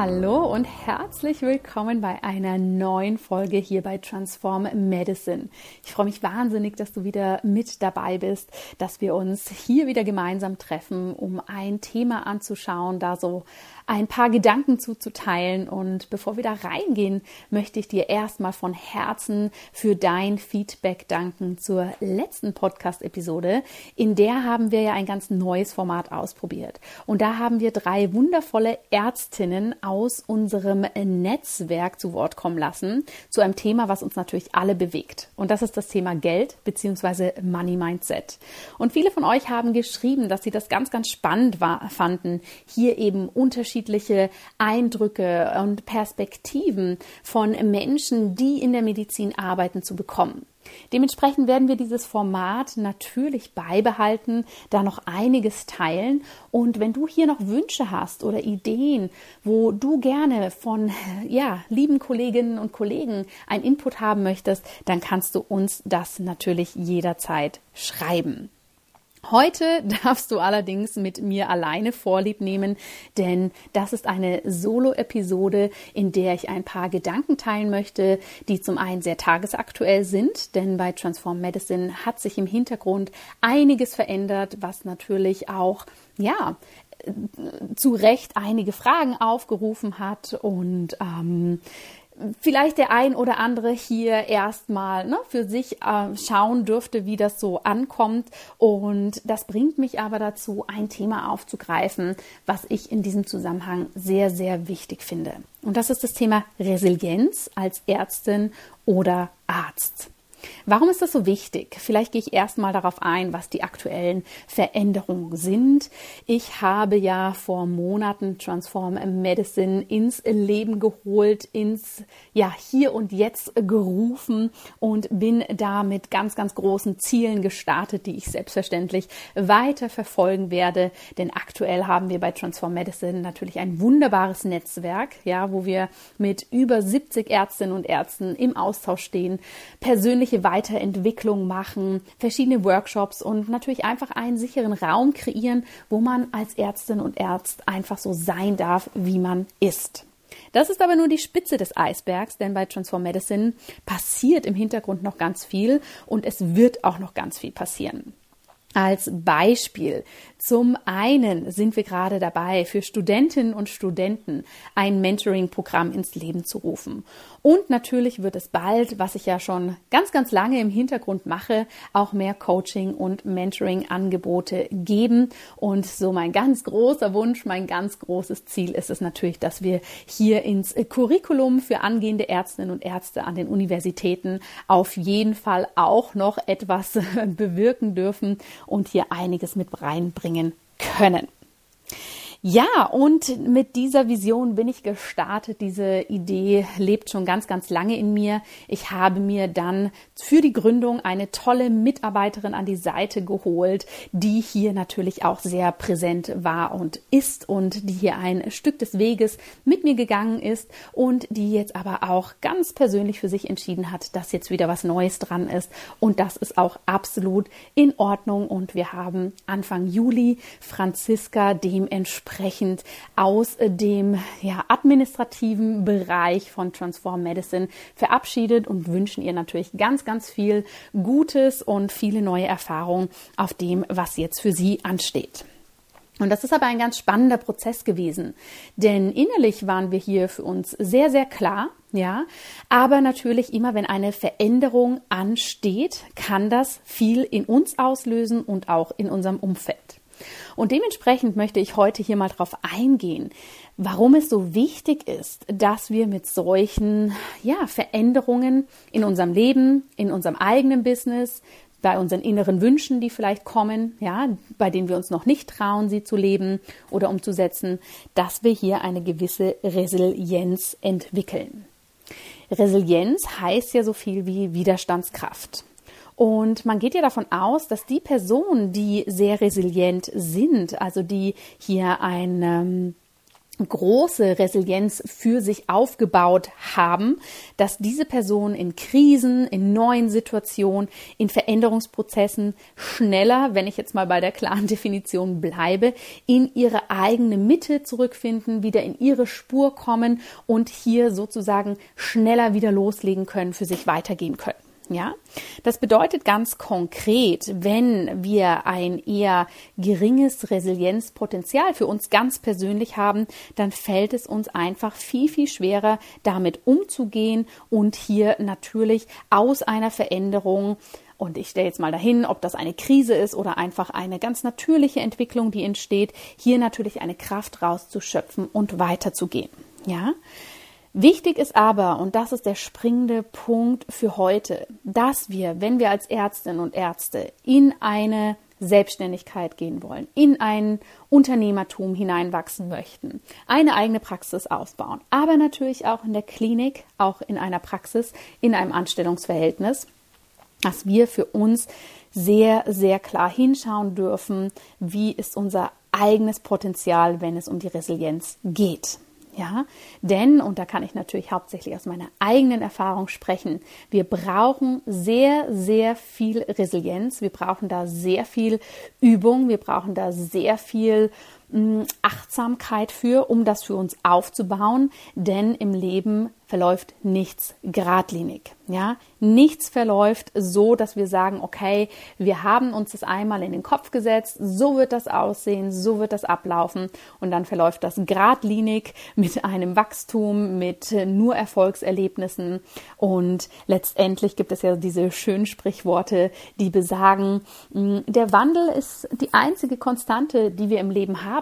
Hallo und herzlich willkommen bei einer neuen Folge hier bei Transform Medicine. Ich freue mich wahnsinnig, dass du wieder mit dabei bist, dass wir uns hier wieder gemeinsam treffen, um ein Thema anzuschauen, da so ein paar Gedanken zuzuteilen. Und bevor wir da reingehen, möchte ich dir erstmal von Herzen für dein Feedback danken zur letzten Podcast-Episode. In der haben wir ja ein ganz neues Format ausprobiert. Und da haben wir drei wundervolle Ärztinnen unserem Netzwerk zu Wort kommen lassen zu einem Thema, was uns natürlich alle bewegt. Und das ist das Thema Geld bzw. Money Mindset. Und viele von euch haben geschrieben, dass sie das ganz, ganz spannend war, fanden, hier eben unterschiedliche Eindrücke und Perspektiven von Menschen, die in der Medizin arbeiten, zu bekommen. Dementsprechend werden wir dieses Format natürlich beibehalten, da noch einiges teilen. Und wenn du hier noch Wünsche hast oder Ideen, wo du gerne von ja, lieben Kolleginnen und Kollegen ein Input haben möchtest, dann kannst du uns das natürlich jederzeit schreiben. Heute darfst du allerdings mit mir alleine Vorlieb nehmen, denn das ist eine Solo-Episode, in der ich ein paar Gedanken teilen möchte, die zum einen sehr tagesaktuell sind, denn bei Transform Medicine hat sich im Hintergrund einiges verändert, was natürlich auch, ja, zu Recht einige Fragen aufgerufen hat und ähm, vielleicht der ein oder andere hier erstmal ne, für sich äh, schauen dürfte, wie das so ankommt. Und das bringt mich aber dazu, ein Thema aufzugreifen, was ich in diesem Zusammenhang sehr, sehr wichtig finde. Und das ist das Thema Resilienz als Ärztin oder Arzt. Warum ist das so wichtig? Vielleicht gehe ich erstmal darauf ein, was die aktuellen Veränderungen sind. Ich habe ja vor Monaten Transform Medicine ins Leben geholt, ins ja hier und jetzt gerufen und bin da mit ganz ganz großen Zielen gestartet, die ich selbstverständlich weiter verfolgen werde, denn aktuell haben wir bei Transform Medicine natürlich ein wunderbares Netzwerk, ja, wo wir mit über 70 Ärztinnen und Ärzten im Austausch stehen, persönliche persönliche Weiterentwicklung machen, verschiedene Workshops und natürlich einfach einen sicheren Raum kreieren, wo man als Ärztin und Arzt einfach so sein darf, wie man ist. Das ist aber nur die Spitze des Eisbergs, denn bei Transform Medicine passiert im Hintergrund noch ganz viel und es wird auch noch ganz viel passieren. Als Beispiel. Zum einen sind wir gerade dabei, für Studentinnen und Studenten ein Mentoring-Programm ins Leben zu rufen. Und natürlich wird es bald, was ich ja schon ganz, ganz lange im Hintergrund mache, auch mehr Coaching- und Mentoring-Angebote geben. Und so mein ganz großer Wunsch, mein ganz großes Ziel ist es natürlich, dass wir hier ins Curriculum für angehende Ärztinnen und Ärzte an den Universitäten auf jeden Fall auch noch etwas bewirken dürfen und hier einiges mit reinbringen können. Ja, und mit dieser Vision bin ich gestartet. Diese Idee lebt schon ganz, ganz lange in mir. Ich habe mir dann für die Gründung eine tolle Mitarbeiterin an die Seite geholt, die hier natürlich auch sehr präsent war und ist und die hier ein Stück des Weges mit mir gegangen ist und die jetzt aber auch ganz persönlich für sich entschieden hat, dass jetzt wieder was Neues dran ist. Und das ist auch absolut in Ordnung. Und wir haben Anfang Juli Franziska dementsprechend entsprechend aus dem ja, administrativen Bereich von Transform Medicine verabschiedet und wünschen ihr natürlich ganz, ganz viel Gutes und viele neue Erfahrungen auf dem, was jetzt für sie ansteht. Und das ist aber ein ganz spannender Prozess gewesen, denn innerlich waren wir hier für uns sehr, sehr klar, ja, aber natürlich immer, wenn eine Veränderung ansteht, kann das viel in uns auslösen und auch in unserem Umfeld. Und dementsprechend möchte ich heute hier mal drauf eingehen, warum es so wichtig ist, dass wir mit solchen ja, Veränderungen in unserem Leben, in unserem eigenen Business, bei unseren inneren Wünschen, die vielleicht kommen, ja, bei denen wir uns noch nicht trauen, sie zu leben oder umzusetzen, dass wir hier eine gewisse Resilienz entwickeln. Resilienz heißt ja so viel wie Widerstandskraft. Und man geht ja davon aus, dass die Personen, die sehr resilient sind, also die hier ein ähm, große Resilienz für sich aufgebaut haben, dass diese Personen in Krisen, in neuen Situationen, in Veränderungsprozessen schneller, wenn ich jetzt mal bei der klaren Definition bleibe, in ihre eigene Mitte zurückfinden, wieder in ihre Spur kommen und hier sozusagen schneller wieder loslegen können, für sich weitergehen können. Ja, das bedeutet ganz konkret, wenn wir ein eher geringes Resilienzpotenzial für uns ganz persönlich haben, dann fällt es uns einfach viel, viel schwerer, damit umzugehen und hier natürlich aus einer Veränderung und ich stelle jetzt mal dahin, ob das eine Krise ist oder einfach eine ganz natürliche Entwicklung, die entsteht, hier natürlich eine Kraft rauszuschöpfen und weiterzugehen. Ja, Wichtig ist aber, und das ist der springende Punkt für heute, dass wir, wenn wir als Ärztinnen und Ärzte in eine Selbstständigkeit gehen wollen, in ein Unternehmertum hineinwachsen möchten, eine eigene Praxis aufbauen, aber natürlich auch in der Klinik, auch in einer Praxis, in einem Anstellungsverhältnis, dass wir für uns sehr, sehr klar hinschauen dürfen, wie ist unser eigenes Potenzial, wenn es um die Resilienz geht. Ja, denn, und da kann ich natürlich hauptsächlich aus meiner eigenen Erfahrung sprechen, wir brauchen sehr, sehr viel Resilienz. Wir brauchen da sehr viel Übung. Wir brauchen da sehr viel Achtsamkeit für, um das für uns aufzubauen. Denn im Leben verläuft nichts geradlinig. Ja, nichts verläuft so, dass wir sagen, okay, wir haben uns das einmal in den Kopf gesetzt, so wird das aussehen, so wird das ablaufen und dann verläuft das geradlinig mit einem Wachstum, mit nur Erfolgserlebnissen und letztendlich gibt es ja diese schönen Sprichworte, die besagen, der Wandel ist die einzige Konstante, die wir im Leben haben.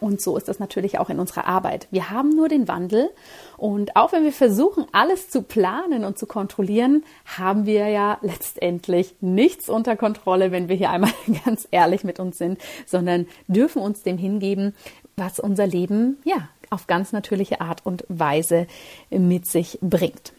Und so ist das natürlich auch in unserer Arbeit. Wir haben nur den Wandel und auch wenn wir versuchen, alles zu planen und zu kontrollieren, haben wir ja letztendlich nichts unter Kontrolle, wenn wir hier einmal ganz ehrlich mit uns sind, sondern dürfen uns dem hingeben, was unser Leben ja auf ganz natürliche Art und Weise mit sich bringt.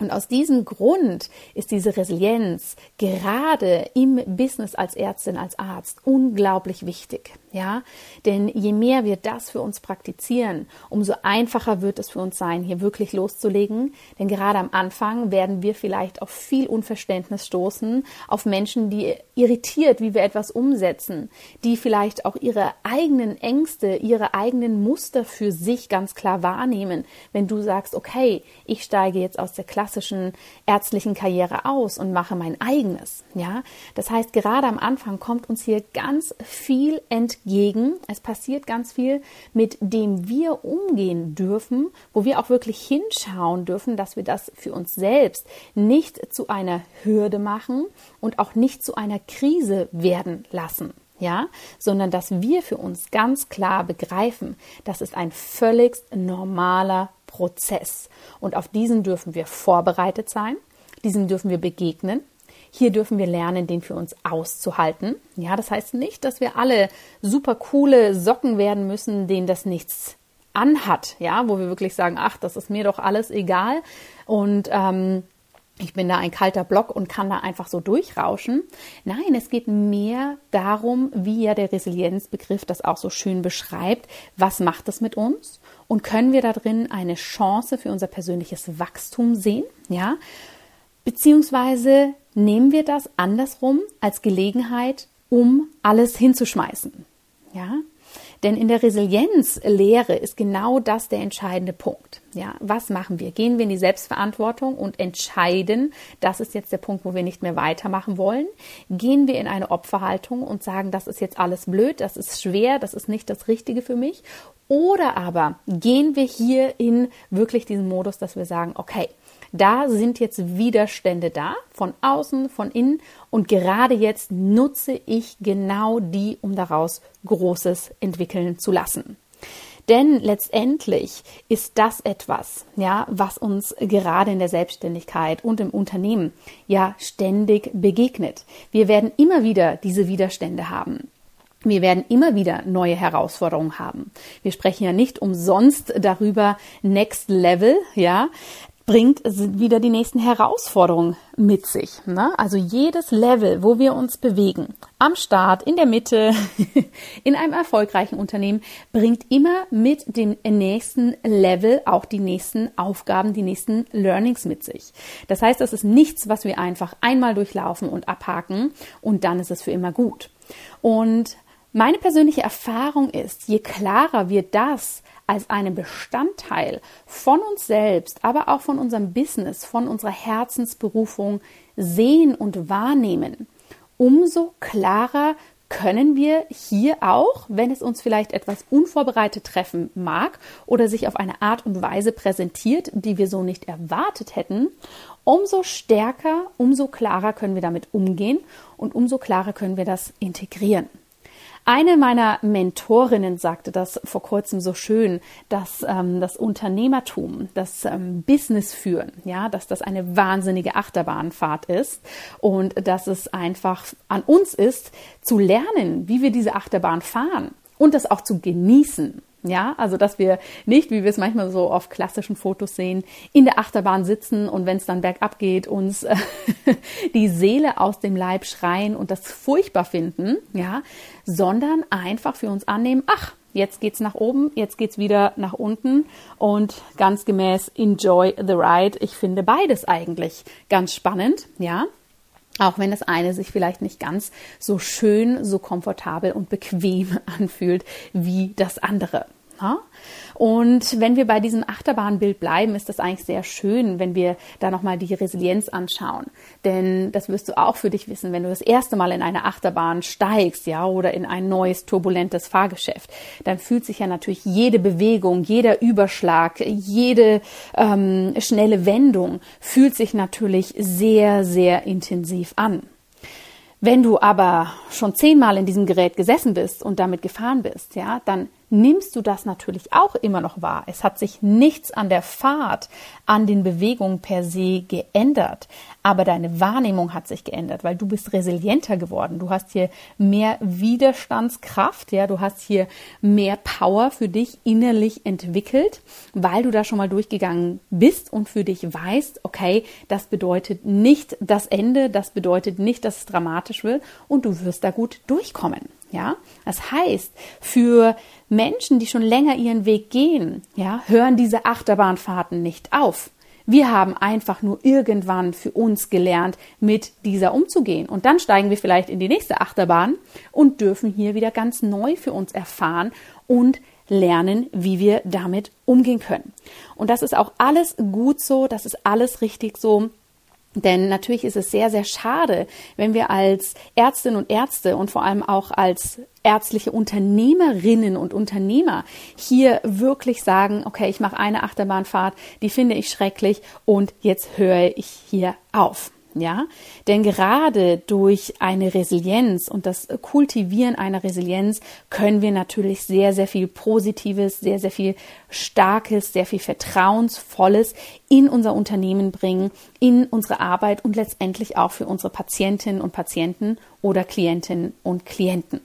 Und aus diesem Grund ist diese Resilienz gerade im Business als Ärztin, als Arzt unglaublich wichtig. Ja, denn je mehr wir das für uns praktizieren, umso einfacher wird es für uns sein, hier wirklich loszulegen. Denn gerade am Anfang werden wir vielleicht auf viel Unverständnis stoßen, auf Menschen, die irritiert, wie wir etwas umsetzen, die vielleicht auch ihre eigenen Ängste, ihre eigenen Muster für sich ganz klar wahrnehmen. Wenn du sagst, okay, ich steige jetzt aus der klassischen ärztlichen Karriere aus und mache mein eigenes. Ja, das heißt, gerade am Anfang kommt uns hier ganz viel entgegen entgegen. Es passiert ganz viel, mit dem wir umgehen dürfen, wo wir auch wirklich hinschauen dürfen, dass wir das für uns selbst nicht zu einer Hürde machen und auch nicht zu einer Krise werden lassen. Ja, sondern dass wir für uns ganz klar begreifen, das ist ein völligst normaler Prozess. Und auf diesen dürfen wir vorbereitet sein, diesen dürfen wir begegnen hier dürfen wir lernen, den für uns auszuhalten. Ja, das heißt nicht, dass wir alle super coole Socken werden müssen, denen das nichts anhat, ja, wo wir wirklich sagen, ach, das ist mir doch alles egal und ähm, ich bin da ein kalter Block und kann da einfach so durchrauschen. Nein, es geht mehr darum, wie ja der Resilienzbegriff das auch so schön beschreibt. Was macht es mit uns? Und können wir da drin eine Chance für unser persönliches Wachstum sehen? Ja? Beziehungsweise nehmen wir das andersrum als Gelegenheit, um alles hinzuschmeißen. Ja? Denn in der Resilienzlehre ist genau das der entscheidende Punkt. Ja, was machen wir? Gehen wir in die Selbstverantwortung und entscheiden, das ist jetzt der Punkt, wo wir nicht mehr weitermachen wollen? Gehen wir in eine Opferhaltung und sagen, das ist jetzt alles blöd, das ist schwer, das ist nicht das Richtige für mich? Oder aber gehen wir hier in wirklich diesen Modus, dass wir sagen, okay, da sind jetzt Widerstände da, von außen, von innen. Und gerade jetzt nutze ich genau die, um daraus Großes entwickeln zu lassen. Denn letztendlich ist das etwas, ja, was uns gerade in der Selbstständigkeit und im Unternehmen ja ständig begegnet. Wir werden immer wieder diese Widerstände haben. Wir werden immer wieder neue Herausforderungen haben. Wir sprechen ja nicht umsonst darüber, Next Level, ja, bringt wieder die nächsten Herausforderungen mit sich. Ne? Also jedes Level, wo wir uns bewegen, am Start, in der Mitte, in einem erfolgreichen Unternehmen, bringt immer mit dem nächsten Level auch die nächsten Aufgaben, die nächsten Learnings mit sich. Das heißt, das ist nichts, was wir einfach einmal durchlaufen und abhaken und dann ist es für immer gut. Und meine persönliche Erfahrung ist, je klarer wir das als einen Bestandteil von uns selbst, aber auch von unserem Business, von unserer Herzensberufung sehen und wahrnehmen, umso klarer können wir hier auch, wenn es uns vielleicht etwas unvorbereitet treffen mag oder sich auf eine Art und Weise präsentiert, die wir so nicht erwartet hätten, umso stärker, umso klarer können wir damit umgehen und umso klarer können wir das integrieren. Eine meiner Mentorinnen sagte das vor kurzem so schön, dass ähm, das Unternehmertum, das ähm, Business führen, ja, dass das eine wahnsinnige Achterbahnfahrt ist und dass es einfach an uns ist, zu lernen, wie wir diese Achterbahn fahren und das auch zu genießen. Ja, also dass wir nicht, wie wir es manchmal so auf klassischen Fotos sehen, in der Achterbahn sitzen und wenn es dann bergab geht, uns die Seele aus dem Leib schreien und das furchtbar finden, ja, sondern einfach für uns annehmen, ach, jetzt geht's nach oben, jetzt geht's wieder nach unten und ganz gemäß enjoy the ride. Ich finde beides eigentlich ganz spannend, ja. Auch wenn das eine sich vielleicht nicht ganz so schön, so komfortabel und bequem anfühlt wie das andere. Und wenn wir bei diesem Achterbahnbild bleiben, ist das eigentlich sehr schön, wenn wir da nochmal die Resilienz anschauen. Denn das wirst du auch für dich wissen, wenn du das erste Mal in eine Achterbahn steigst, ja, oder in ein neues turbulentes Fahrgeschäft, dann fühlt sich ja natürlich jede Bewegung, jeder Überschlag, jede ähm, schnelle Wendung fühlt sich natürlich sehr, sehr intensiv an. Wenn du aber schon zehnmal in diesem Gerät gesessen bist und damit gefahren bist, ja, dann nimmst du das natürlich auch immer noch wahr. Es hat sich nichts an der Fahrt, an den Bewegungen per se geändert, aber deine Wahrnehmung hat sich geändert, weil du bist resilienter geworden. Du hast hier mehr Widerstandskraft, ja, du hast hier mehr Power für dich innerlich entwickelt, weil du da schon mal durchgegangen bist und für dich weißt, okay, das bedeutet nicht das Ende, das bedeutet nicht, dass es dramatisch wird und du wirst da gut durchkommen. Ja, das heißt, für Menschen, die schon länger ihren Weg gehen, ja, hören diese Achterbahnfahrten nicht auf. Wir haben einfach nur irgendwann für uns gelernt, mit dieser umzugehen. Und dann steigen wir vielleicht in die nächste Achterbahn und dürfen hier wieder ganz neu für uns erfahren und lernen, wie wir damit umgehen können. Und das ist auch alles gut so, das ist alles richtig so. Denn natürlich ist es sehr, sehr schade, wenn wir als Ärztinnen und Ärzte und vor allem auch als ärztliche Unternehmerinnen und Unternehmer hier wirklich sagen, okay, ich mache eine Achterbahnfahrt, die finde ich schrecklich und jetzt höre ich hier auf. Ja, denn gerade durch eine Resilienz und das Kultivieren einer Resilienz können wir natürlich sehr, sehr viel Positives, sehr, sehr viel Starkes, sehr viel Vertrauensvolles in unser Unternehmen bringen, in unsere Arbeit und letztendlich auch für unsere Patientinnen und Patienten oder Klientinnen und Klienten.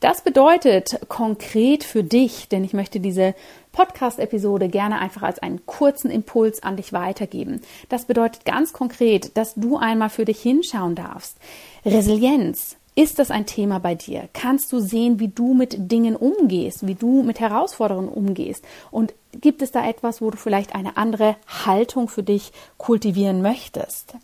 Das bedeutet konkret für dich, denn ich möchte diese Podcast-Episode gerne einfach als einen kurzen Impuls an dich weitergeben. Das bedeutet ganz konkret, dass du einmal für dich hinschauen darfst. Resilienz. Ist das ein Thema bei dir? Kannst du sehen, wie du mit Dingen umgehst, wie du mit Herausforderungen umgehst? Und gibt es da etwas, wo du vielleicht eine andere Haltung für dich kultivieren möchtest?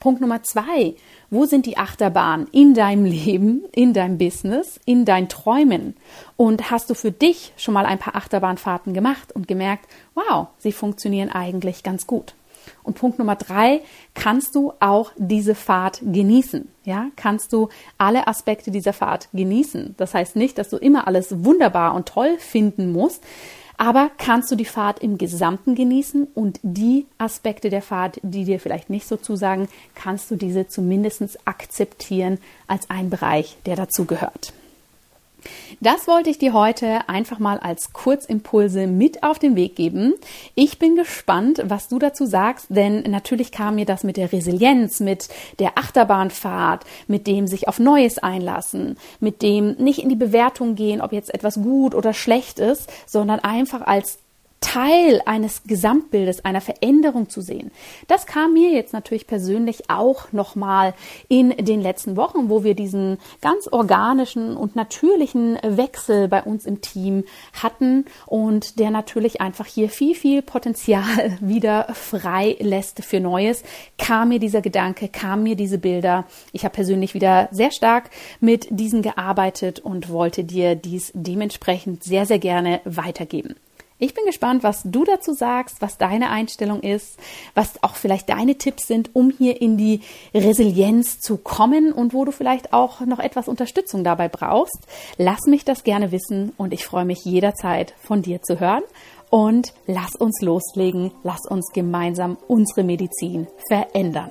Punkt Nummer zwei. Wo sind die Achterbahnen in deinem Leben, in deinem Business, in deinen Träumen? Und hast du für dich schon mal ein paar Achterbahnfahrten gemacht und gemerkt, wow, sie funktionieren eigentlich ganz gut? Und Punkt Nummer drei, kannst du auch diese Fahrt genießen? Ja, kannst du alle Aspekte dieser Fahrt genießen? Das heißt nicht, dass du immer alles wunderbar und toll finden musst, aber kannst du die Fahrt im Gesamten genießen und die Aspekte der Fahrt, die dir vielleicht nicht so zusagen, kannst du diese zumindest akzeptieren als ein Bereich, der dazugehört. Das wollte ich dir heute einfach mal als Kurzimpulse mit auf den Weg geben. Ich bin gespannt, was du dazu sagst, denn natürlich kam mir das mit der Resilienz, mit der Achterbahnfahrt, mit dem sich auf Neues einlassen, mit dem nicht in die Bewertung gehen, ob jetzt etwas gut oder schlecht ist, sondern einfach als Teil eines Gesamtbildes, einer Veränderung zu sehen. Das kam mir jetzt natürlich persönlich auch nochmal in den letzten Wochen, wo wir diesen ganz organischen und natürlichen Wechsel bei uns im Team hatten und der natürlich einfach hier viel, viel Potenzial wieder frei lässt für Neues, kam mir dieser Gedanke, kam mir diese Bilder. Ich habe persönlich wieder sehr stark mit diesen gearbeitet und wollte dir dies dementsprechend sehr, sehr gerne weitergeben. Ich bin gespannt, was du dazu sagst, was deine Einstellung ist, was auch vielleicht deine Tipps sind, um hier in die Resilienz zu kommen und wo du vielleicht auch noch etwas Unterstützung dabei brauchst. Lass mich das gerne wissen und ich freue mich jederzeit von dir zu hören. Und lass uns loslegen, lass uns gemeinsam unsere Medizin verändern.